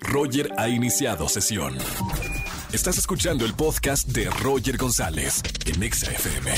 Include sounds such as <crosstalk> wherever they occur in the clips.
Roger ha iniciado sesión. Estás escuchando el podcast de Roger González en Exa FM.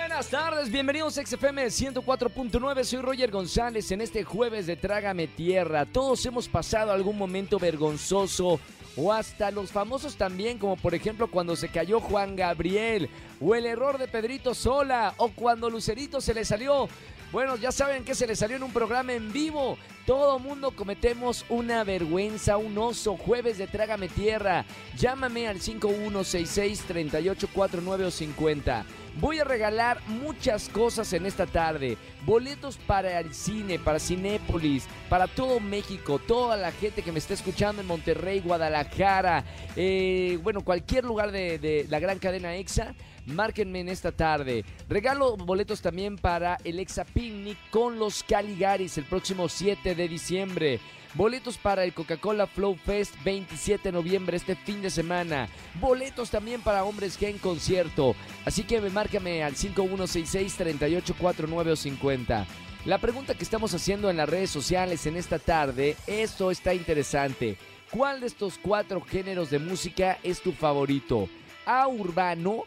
Buenas tardes, bienvenidos a XFM 104.9, soy Roger González en este jueves de Trágame Tierra. Todos hemos pasado algún momento vergonzoso o hasta los famosos también, como por ejemplo cuando se cayó Juan Gabriel, o el error de Pedrito Sola, o cuando Lucerito se le salió. Bueno, ya saben que se le salió en un programa en vivo. Todo mundo cometemos una vergüenza, un oso. Jueves de Trágame Tierra. Llámame al 5166-3849 o 50. Voy a regalar muchas cosas en esta tarde. Boletos para el cine, para Cinépolis, para todo México, toda la gente que me está escuchando en Monterrey, Guadalajara, eh, bueno, cualquier lugar de la gran cadena EXA. Márquenme en esta tarde. Regalo boletos también para el Exa Picnic con los Caligaris el próximo 7 de diciembre. Boletos para el Coca-Cola Flow Fest 27 de noviembre este fin de semana. Boletos también para Hombres G en concierto. Así que me márcame al 5166-3849 o 50. La pregunta que estamos haciendo en las redes sociales en esta tarde, esto está interesante. ¿Cuál de estos cuatro géneros de música es tu favorito? A urbano,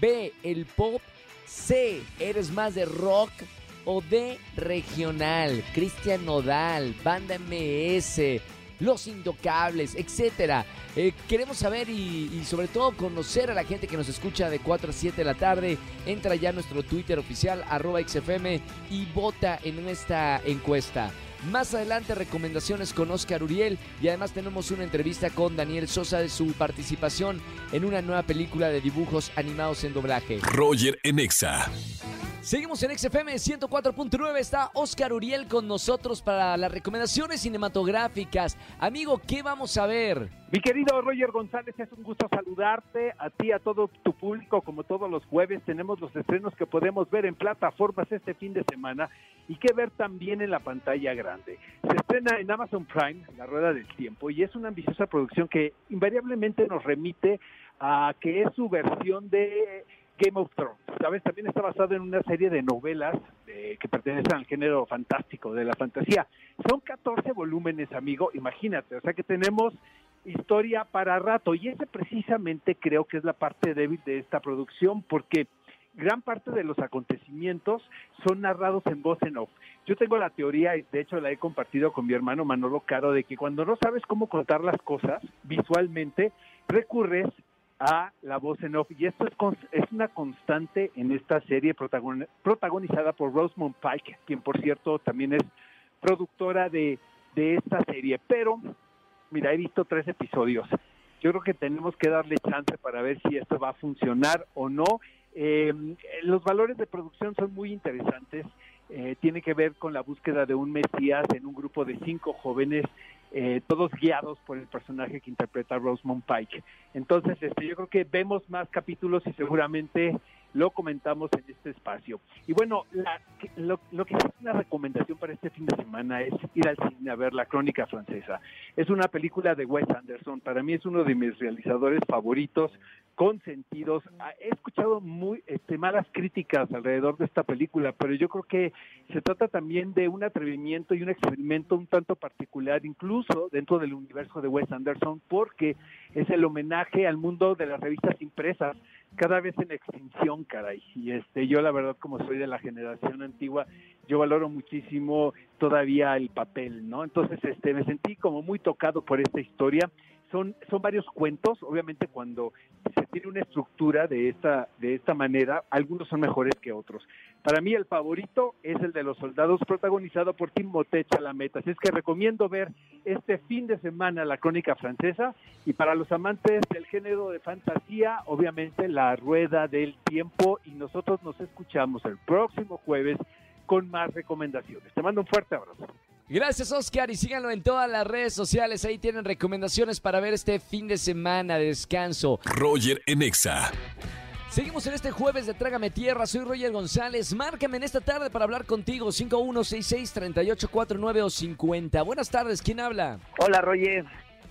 B, el pop. C, eres más de rock. O D, regional. Cristian Nodal, Banda MS, Los Intocables, etc. Eh, queremos saber y, y, sobre todo conocer a la gente que nos escucha de 4 a 7 de la tarde. Entra ya a nuestro Twitter oficial, arroba XFM, y vota en esta encuesta. Más adelante recomendaciones con Oscar Uriel y además tenemos una entrevista con Daniel Sosa de su participación en una nueva película de dibujos animados en doblaje. Roger en Exa. Seguimos en XFM 104.9. Está Oscar Uriel con nosotros para las recomendaciones cinematográficas. Amigo, ¿qué vamos a ver? Mi querido Roger González, es un gusto saludarte a ti, a todo tu público, como todos los jueves. Tenemos los estrenos que podemos ver en plataformas este fin de semana y que ver también en la pantalla grande. Se estrena en Amazon Prime, La Rueda del Tiempo, y es una ambiciosa producción que invariablemente nos remite a que es su versión de Game of Thrones, ¿sabes? También está basado en una serie de novelas eh, que pertenecen al género fantástico, de la fantasía. Son 14 volúmenes, amigo, imagínate, o sea que tenemos historia para rato y ese precisamente creo que es la parte débil de esta producción porque gran parte de los acontecimientos son narrados en voz en off. Yo tengo la teoría, y de hecho la he compartido con mi hermano Manolo Caro, de que cuando no sabes cómo contar las cosas visualmente, recurres a la voz en off. Y esto es, es una constante en esta serie protagon protagonizada por Rosamund Pike, quien por cierto también es productora de, de esta serie. Pero, mira, he visto tres episodios. Yo creo que tenemos que darle chance para ver si esto va a funcionar o no. Eh, los valores de producción son muy interesantes. Eh, tiene que ver con la búsqueda de un Mesías en un grupo de cinco jóvenes eh, todos guiados por el personaje que interpreta Rosamund Pike. Entonces, este, yo creo que vemos más capítulos y seguramente lo comentamos en este espacio. Y bueno, la, lo, lo, que es una recomendación para este fin de semana es ir al cine a ver La Crónica Francesa. Es una película de Wes Anderson, para mí es uno de mis realizadores favoritos, consentidos. He escuchado muy este, malas críticas alrededor de esta película, pero yo creo que se trata también de un atrevimiento y un experimento un tanto particular, incluso dentro del universo de Wes Anderson, porque es el homenaje al mundo de las revistas impresas cada vez en extinción, caray. Y este, yo la verdad, como soy de la generación antigua, yo valoro muchísimo todavía el papel, ¿no? Entonces, este, me sentí como muy tocado por esta historia. Son, son varios cuentos, obviamente cuando se tiene una estructura de esta, de esta manera, algunos son mejores que otros. Para mí el favorito es el de los soldados, protagonizado por Timothée Chalamet. Así es que recomiendo ver este fin de semana la crónica francesa y para los amantes del género de fantasía, obviamente la rueda del tiempo y nosotros nos escuchamos el próximo jueves con más recomendaciones. Te mando un fuerte abrazo. Gracias Oscar y síganlo en todas las redes sociales, ahí tienen recomendaciones para ver este fin de semana de descanso. Roger Enexa. Seguimos en este jueves de Trágame Tierra. Soy Roger González. Márcame en esta tarde para hablar contigo. 5166-3849 o 50. Buenas tardes. ¿Quién habla? Hola, Roger.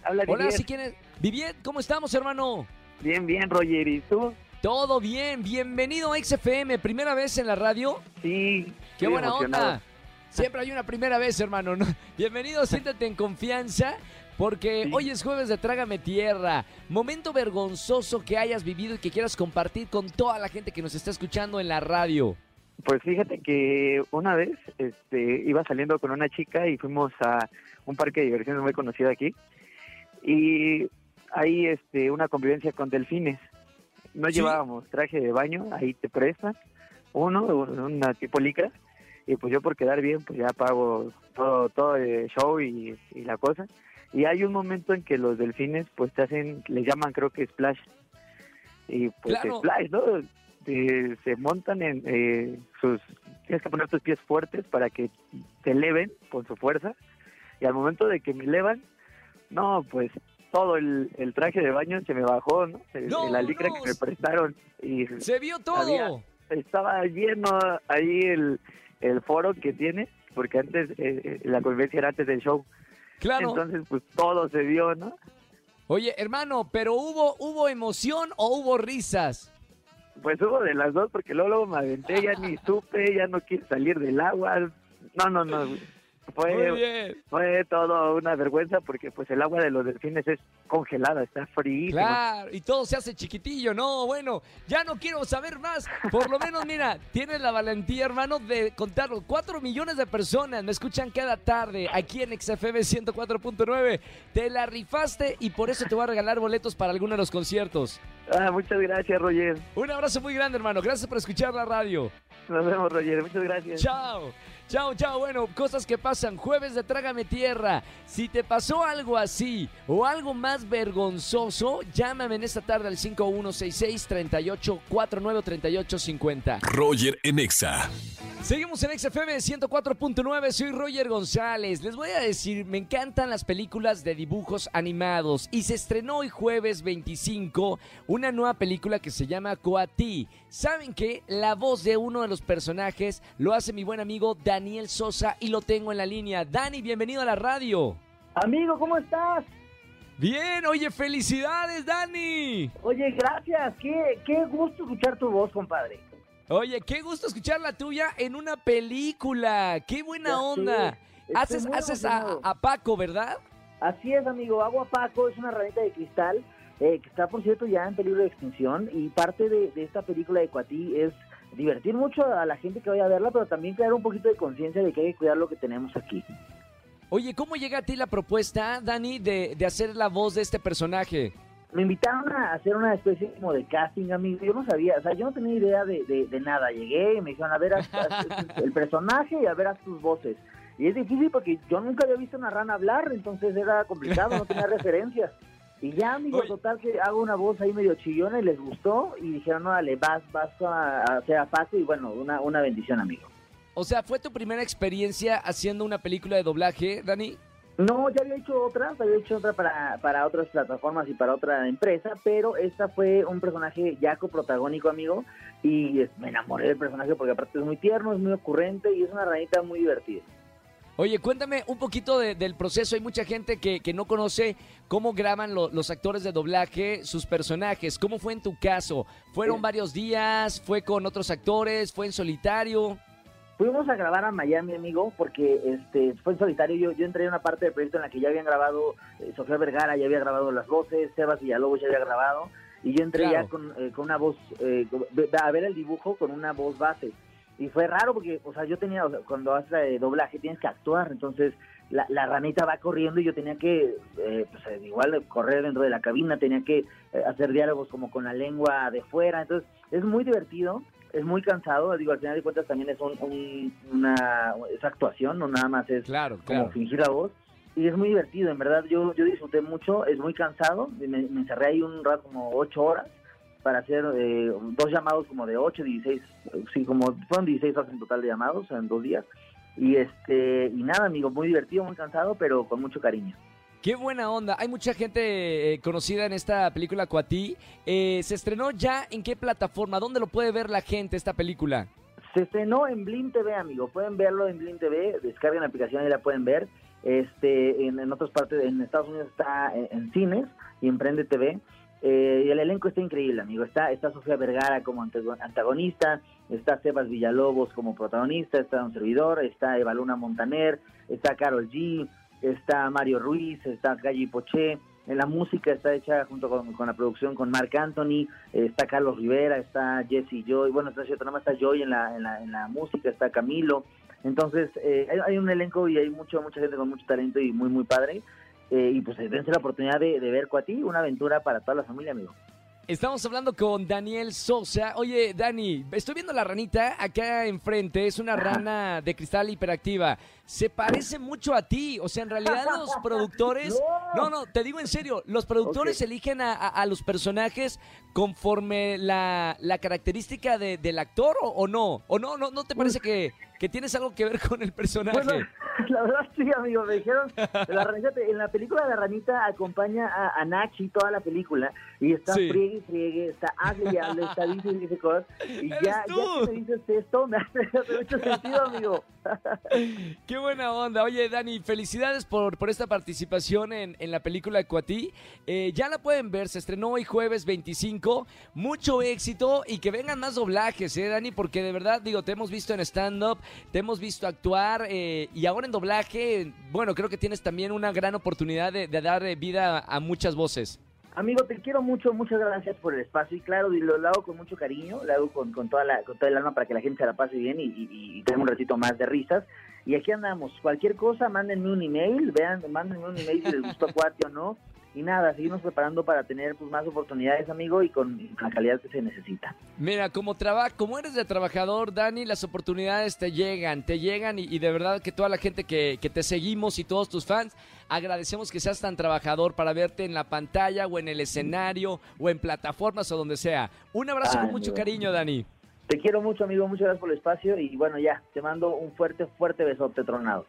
Habla Hola, si quién es? Viviet, ¿cómo estamos, hermano? Bien, bien, Roger. ¿Y tú? Todo bien. Bienvenido a XFM. ¿Primera vez en la radio? Sí. Qué buena emocionado. onda. Siempre hay una primera vez, hermano. ¿no? <laughs> Bienvenido, siéntate en confianza. Porque Sí. hoy es jueves de Trágame Tierra. Momento vergonzoso que hayas vivido y que quieras compartir con toda la gente que nos está escuchando en la radio. Pues fíjate que una vez este, iba saliendo con una chica y fuimos a un parque de diversiones muy conocido aquí. Y ahí este, una convivencia con delfines. No Sí. llevábamos traje de baño, ahí te prestan uno, una tipo licra. Y pues yo por quedar bien, pues ya pago todo, todo el show y, y la cosa. Y hay un momento en que los delfines pues te hacen, les llaman creo que splash. Y pues Claro. splash, ¿no? Eh, se montan en eh, sus... Tienes que poner tus pies fuertes para que te eleven con su fuerza. Y al momento de que me elevan, no, pues todo el, el traje de baño se me bajó, ¿no? No, la licra no. que me prestaron. Y Se vio todo. Había- estaba lleno ahí el, el foro que tiene, porque antes eh, eh, la convivencia era antes del show. Claro. Entonces, pues todo se vio, ¿no? Oye, hermano, pero hubo, hubo emoción o hubo risas. Pues hubo de las dos, porque luego, luego me aventé, ya ni supe, ya no quise salir del agua. No, no, no. Fue, fue todo una vergüenza porque pues el agua de los delfines es congelada, está frío. Claro, y todo se hace chiquitillo. No, bueno, ya no quiero saber más. Por lo menos, mira, tienes la valentía, hermano, de contarlo. Cuatro millones de personas me escuchan cada tarde aquí en XFM 104.9. Te la rifaste y por eso te voy a regalar boletos para alguno de los conciertos. Ah, muchas gracias, Roger. Un abrazo muy grande, hermano. Gracias por escuchar la radio. Nos vemos, Roger. Muchas gracias. Chao. Chao, chao. Bueno, cosas que pasan. Jueves de Trágame Tierra. Si te pasó algo así o algo más vergonzoso, llámame en esta tarde al 5166-3849-3850. Roger en Exa. Seguimos en XFM 104.9, soy Roger González. Les voy a decir, me encantan las películas de dibujos animados y se estrenó hoy jueves 25 una nueva película que se llama Coatí. ¿Saben qué? La voz de uno de los personajes lo hace mi buen amigo Daniel Sosa y lo tengo en la línea. Dani, bienvenido a la radio. Amigo, ¿cómo estás? Bien, oye, felicidades, Dani. Oye, gracias. Qué, qué gusto escuchar tu voz, compadre. Oye, qué gusto escuchar la tuya en una película. Qué buena onda. Haces, haces a, Paco, ¿verdad? Así es, amigo. Agua Paco es una ranita de cristal eh, que está, por cierto, ya en peligro de extinción. Y parte de, de esta película de Coatí es divertir mucho a la gente que vaya a verla, pero también crear un poquito de conciencia de que hay que cuidar lo que tenemos aquí. Oye, ¿cómo llega a ti la propuesta, Dani, de, de hacer la voz de este personaje? Me invitaron a hacer una especie como de casting, amigo. Yo no sabía, o sea, yo no tenía idea de, de- de nada. Llegué y me dijeron, a ver, haz- haz el <laughs> personaje y a ver, haz tus voces. Y es difícil porque yo nunca había visto una rana hablar, entonces era complicado, no tenía <laughs> referencias. Y ya, amigo, total que hago una voz ahí medio chillona y les gustó y dijeron, no, dale, vas, vas a a hacer a Paco y bueno, una, una bendición, amigo. O sea, ¿fue tu primera experiencia haciendo una película de doblaje, Dani? No, ya había hecho otra, había hecho otra para, para otras plataformas y para otra empresa, pero esta fue un personaje ya coprotagónico, amigo, y me enamoré del personaje porque aparte es muy tierno, es muy ocurrente y es una ranita muy divertida. Oye, cuéntame un poquito de- del proceso. Hay mucha gente que, que no conoce cómo graban lo- los actores de doblaje sus personajes. ¿Cómo fue en tu caso? ¿Fueron Sí. varios días? ¿Fue con otros actores? ¿Fue en solitario? Fuimos a grabar a Miami, amigo, porque este fue en solitario. Yo, yo entré en una parte del proyecto en la que ya habían grabado, eh, Sofía Vergara ya había grabado las voces, Sebas Villalobos ya había grabado, y yo entré Claro. ya con, eh, con una voz, eh, a ver el dibujo con una voz base. Y fue raro porque, o sea, yo tenía, o sea, cuando haces eh, doblaje tienes que actuar, entonces la, la ranita va corriendo y yo tenía que, eh, pues eh, igual correr dentro de la cabina, tenía que eh, hacer diálogos como con la lengua de fuera, entonces es muy divertido, es muy cansado, digo, al final de cuentas también es un, un- una es actuación, no nada más es Claro, como claro. fingir la voz. Y es muy divertido, en verdad, yo, yo disfruté mucho, es muy cansado, me, me encerré ahí un rato como ocho horas para hacer eh, dos llamados como de 8, 16, eh, sí, como fueron 16 horas en total de llamados en dos días. Y este y nada, amigo, muy divertido, muy cansado, pero con mucho cariño. Qué buena onda. Hay mucha gente eh, conocida en esta película Coatí. Eh, ¿Se estrenó ya en qué plataforma? ¿Dónde lo puede ver la gente esta película? Se estrenó en Blim TV, amigo. Pueden verlo en Blim TV, descarguen la aplicación y la pueden ver. Este, en, otras partes, en Estados Unidos está en, en cines y en Prende TV. Eh, y el elenco está increíble, amigo. Está, está Sofía Vergara como antago- antagonista, está Sebas Villalobos como protagonista, está un servidor, está Eva Luna Montaner, está Carol G, está Mario Ruiz, está Galli Poché. En la música está hecha junto con, con la producción con Marc Anthony, está Carlos Rivera, está Jesse Joy, bueno, está cierto, nada más está Joy en la, en la, en la música, está Camilo. Entonces, eh, hay, hay un elenco y hay mucho, mucha gente con mucho talento y muy, muy padre. Eh, y pues dense la oportunidad de, de ver Cuatí, una aventura para toda la familia, amigo. Estamos hablando con Daniel Sosa. Oye, Dani, estoy viendo la ranita acá enfrente. Es una rana de cristal hiperactiva. Se parece mucho a ti. O sea, en realidad los <laughs> productores... No, no, te digo en serio. Los productores eligen a, a- a los personajes conforme la, la característica de- del actor o, o no. ¿O no? ¿No, no te parece que, que tienes algo que ver con el personaje? Bueno, <laughs> la verdad sí, amigo, me dijeron, <laughs> la ranita, en la película La Ranita acompaña a, a Nachi toda la película y está Sí. friegue y friegue, está hable y hable, está dice y dice cosas y ¡Eres ya, tú! ya que me dices esto me hace, hace mucho sentido, amigo. Qué buena onda. Oye, Dani, felicidades por, por esta participación en, en la película Cuatí. Eh, ya la pueden ver, se estrenó hoy jueves 25. Mucho éxito y que vengan más doblajes, ¿eh, Dani? Porque de verdad, digo, te hemos visto en stand-up, te hemos visto actuar eh, y ahora en doblaje, bueno, creo que tienes también una gran oportunidad de, dar eh, vida a muchas voces. Amigo, te quiero mucho, muchas gracias por el espacio y claro, lo, lo hago con mucho cariño, lo hago con, con, toda la, con todo el alma para que la gente se la pase bien y, y, y tenga un ratito más de risas. Y aquí andamos, cualquier cosa, mándenme un email, vean, mándenme un email si les gustó <laughs> Cuate o no. Y nada, seguimos preparando para tener pues, más oportunidades, amigo, y con, con la calidad que se necesita. Mira, como, traba, como eres de trabajador, Dani, las oportunidades te llegan, te llegan y, y de verdad que toda la gente que, que te seguimos y todos tus fans, agradecemos que seas tan trabajador para verte en la pantalla o en el escenario o en plataformas o donde sea. Un abrazo Ay, con mucho cariño, Dani. Te quiero mucho, amigo, muchas gracias por el espacio y bueno, ya, te mando un fuerte, fuerte besote tronado.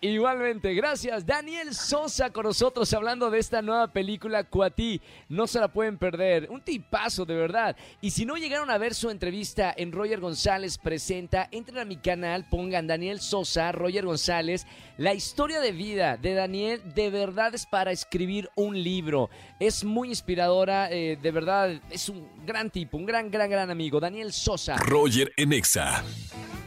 Igualmente, gracias. Daniel Sosa con nosotros hablando de esta nueva película Cuatí. No se la pueden perder. Un tipazo, de verdad. Y si no llegaron a ver su entrevista en Roger González Presenta, entren a mi canal, pongan Daniel Sosa, Roger González. La historia de vida de Daniel de verdad es para escribir un libro. Es muy inspiradora, eh, de verdad, es un gran tipo, un gran, gran, gran amigo. Daniel Sosa. Roger en Exa.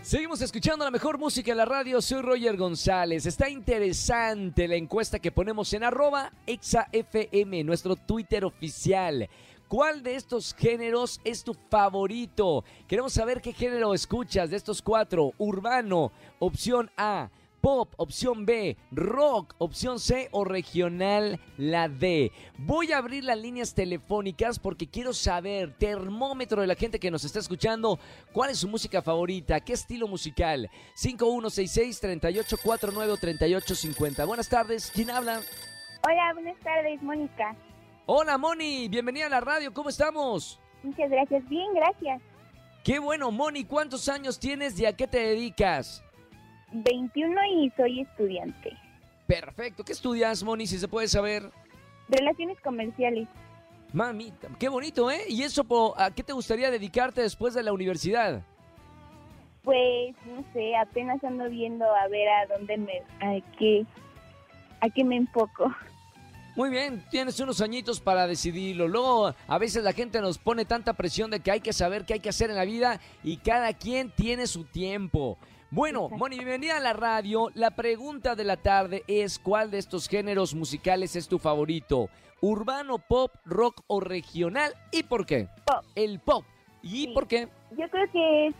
Seguimos escuchando la mejor música en la radio. Soy Roger González. Está interesante la encuesta que ponemos en arroba exafm, nuestro Twitter oficial. ¿Cuál de estos géneros es tu favorito? Queremos saber qué género escuchas de estos cuatro. Urbano, opción A. Pop, opción B, rock, opción C o regional, la D. Voy a abrir las líneas telefónicas porque quiero saber, termómetro de la gente que nos está escuchando, cuál es su música favorita, qué estilo musical. 5166-3849-3850. Buenas tardes, ¿quién habla? Hola, buenas tardes, Mónica. Hola Moni, bienvenida a la radio, ¿cómo estamos? Muchas gracias. Bien, gracias. Qué bueno, Moni, ¿cuántos años tienes y a qué te dedicas? 21 y soy estudiante. Perfecto, ¿qué estudias, Moni, si se puede saber? Relaciones comerciales. Mamita, qué bonito, ¿eh? ¿Y eso a qué te gustaría dedicarte después de la universidad? Pues, no sé, apenas ando viendo a ver a dónde me... a qué, a qué me enfoco. Muy bien, tienes unos añitos para decidirlo. Luego, a veces la gente nos pone tanta presión de que hay que saber qué hay que hacer en la vida y cada quien tiene su tiempo. Bueno. Moni, bienvenida a la radio. La pregunta de la tarde es ¿cuál de estos géneros musicales es tu favorito? ¿Urbano, pop, rock o regional? ¿Y por qué? Pop. El pop. ¿Y Sí. por qué? Yo creo que es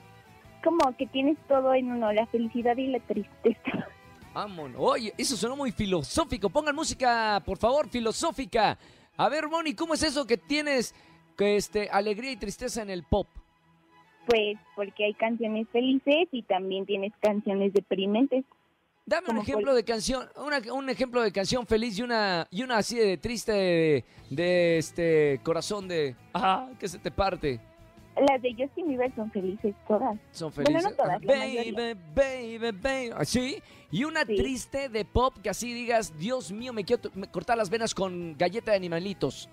como que tienes todo en uno, la felicidad y la tristeza. Vámonos. Oye, eso sonó muy filosófico. Pongan música, por favor, filosófica. A ver, Moni, ¿cómo es eso que tienes que este, alegría y tristeza en el pop? Pues porque hay canciones felices y también tienes canciones deprimentes. Dame un ejemplo de canción, una- un ejemplo de canción feliz y una y una así de triste de, de, este corazón de ah que se te parte. Las de Justin Bieber son felices todas. Son Bueno, felices. no todas, Ah, baby, baby, baby. Así. Y una Sí. triste de pop que así digas, Dios mío, me quiero cortar las venas con galleta de animalitos.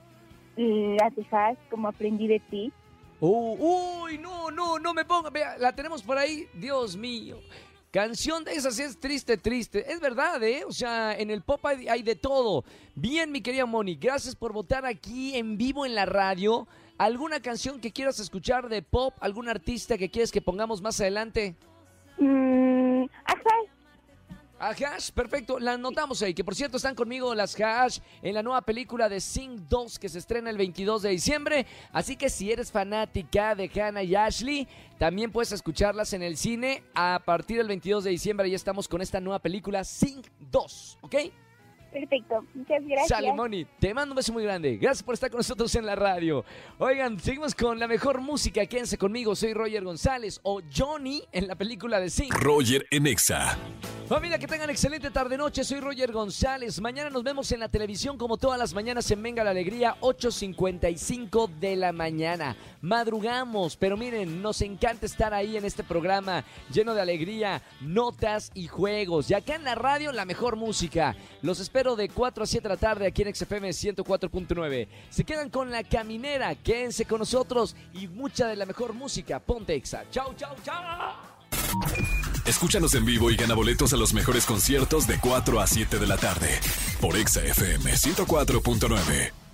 Las dejas como aprendí de ti. Uh, uy, no, no, no me ponga. Vea, la tenemos por ahí. Dios mío. Canción de esas es triste, triste. Es verdad, ¿eh? O sea, en el pop hay, de todo. Bien, mi querida Moni, gracias por votar aquí en vivo en la radio. ¿Alguna canción que quieras escuchar de pop? ¿Algún artista que quieres que pongamos más adelante? Mm. A Hash, perfecto, la anotamos ahí. Que por cierto están conmigo las Hash en la nueva película de Sing 2 que se estrena el 22 de diciembre. Así que si eres fanática de Hannah y Ashley, también puedes escucharlas en el cine. A partir del 22 de diciembre ya estamos con esta nueva película Sing 2, ¿ok? Perfecto. Muchas gracias. Sale, Moni. Te mando un beso muy grande. Gracias por estar con nosotros en la radio. Oigan, seguimos con la mejor música. Quédense conmigo. Soy Roger González o Johnny en la película de Sing. Roger en Exa. Familia, que tengan excelente tarde-noche. Soy Roger González. Mañana nos vemos en la televisión como todas las mañanas en Venga la Alegría, 8.55 de la mañana. Madrugamos, pero miren, nos encanta estar ahí en este programa lleno de alegría, notas y juegos. Y acá en la radio, la mejor música. Los espero de 4 a 7 de la tarde aquí en XFM 104.9. Se quedan con la caminera, quédense con nosotros y mucha de la mejor música. Ponte Exa. Chau, chau, chau. Escúchanos en vivo y gana boletos a los mejores conciertos de 4 a 7 de la tarde por Exa FM 104.9.